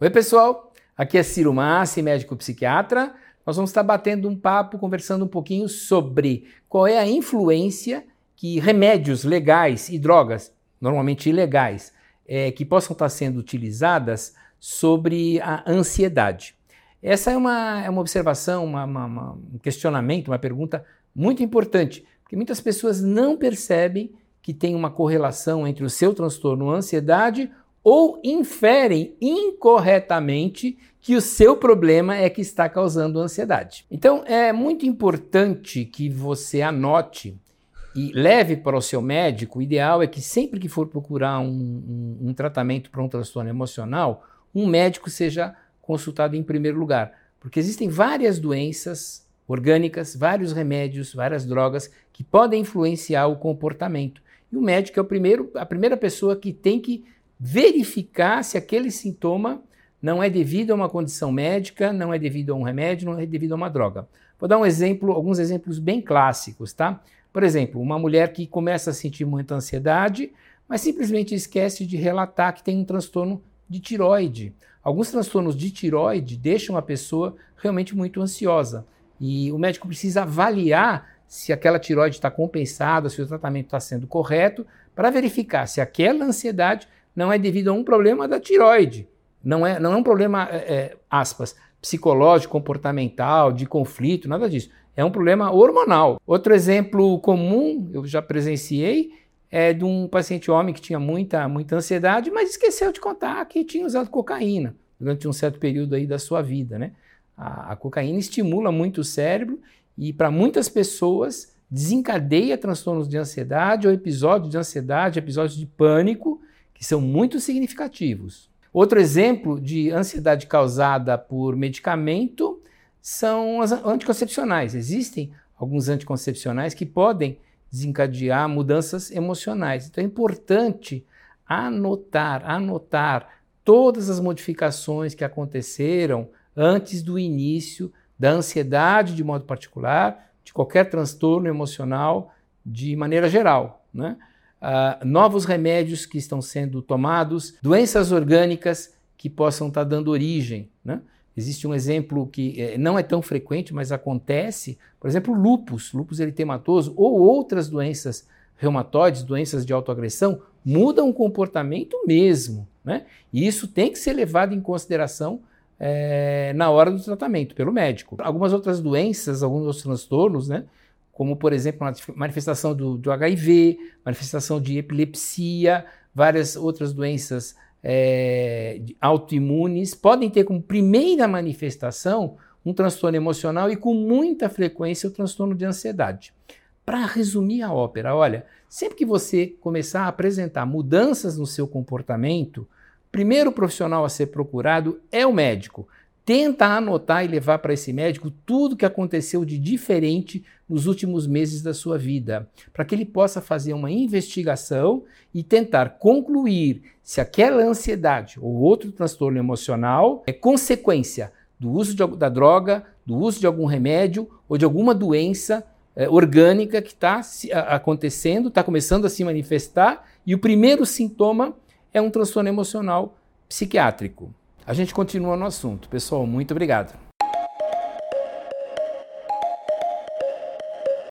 Oi, pessoal. Aqui é Ciro Massi, médico psiquiatra. Nós vamos estar batendo um papo, conversando um pouquinho sobre qual é a influência que remédios legais e drogas, normalmente ilegais, é, que possam estar sendo utilizadas sobre a ansiedade. Essa é uma, é uma observação, uma, uma, uma, um questionamento, uma pergunta muito importante, porque muitas pessoas não percebem que tem uma correlação entre o seu transtorno ansiedade ou inferem incorretamente que o seu problema é que está causando ansiedade. Então é muito importante que você anote e leve para o seu médico. O ideal é que sempre que for procurar um, um, um tratamento para um transtorno emocional, um médico seja consultado em primeiro lugar, porque existem várias doenças orgânicas, vários remédios, várias drogas que podem influenciar o comportamento. E o médico é o primeiro, a primeira pessoa que tem que verificar se aquele sintoma não é devido a uma condição médica, não é devido a um remédio, não é devido a uma droga. Vou dar um exemplo, alguns exemplos bem clássicos, tá? Por exemplo, uma mulher que começa a sentir muita ansiedade, mas simplesmente esquece de relatar que tem um transtorno de tiroide. Alguns transtornos de tiroide deixam a pessoa realmente muito ansiosa. E o médico precisa avaliar se aquela tiroide está compensada, se o tratamento está sendo correto, para verificar se aquela ansiedade não é devido a um problema da tiroide. Não é, não é um problema, é, é, aspas, psicológico, comportamental, de conflito, nada disso. É um problema hormonal. Outro exemplo comum, eu já presenciei, é de um paciente homem que tinha muita, muita ansiedade, mas esqueceu de contar que tinha usado cocaína durante um certo período aí da sua vida, né? A, a cocaína estimula muito o cérebro e para muitas pessoas desencadeia transtornos de ansiedade ou episódios de ansiedade, episódios de pânico, que são muito significativos. Outro exemplo de ansiedade causada por medicamento são as anticoncepcionais. Existem alguns anticoncepcionais que podem desencadear mudanças emocionais. Então é importante anotar, anotar todas as modificações que aconteceram antes do início da ansiedade de modo particular, de qualquer transtorno emocional de maneira geral. Né? Uh, novos remédios que estão sendo tomados, doenças orgânicas que possam estar dando origem. Né? Existe um exemplo que eh, não é tão frequente, mas acontece, por exemplo, lupus, lupus eritematoso ou outras doenças reumatoides, doenças de autoagressão, mudam o comportamento mesmo. Né? E isso tem que ser levado em consideração é, na hora do tratamento pelo médico. Algumas outras doenças, alguns outros transtornos, né? Como por exemplo manifestação do, do HIV, manifestação de epilepsia, várias outras doenças é, autoimunes podem ter como primeira manifestação um transtorno emocional e com muita frequência o transtorno de ansiedade. Para resumir a ópera, olha, sempre que você começar a apresentar mudanças no seu comportamento, primeiro profissional a ser procurado é o médico. Tenta anotar e levar para esse médico tudo que aconteceu de diferente nos últimos meses da sua vida, para que ele possa fazer uma investigação e tentar concluir se aquela ansiedade ou outro transtorno emocional é consequência do uso de, da droga, do uso de algum remédio ou de alguma doença é, orgânica que está acontecendo, está começando a se manifestar, e o primeiro sintoma é um transtorno emocional psiquiátrico. A gente continua no assunto. Pessoal, muito obrigado.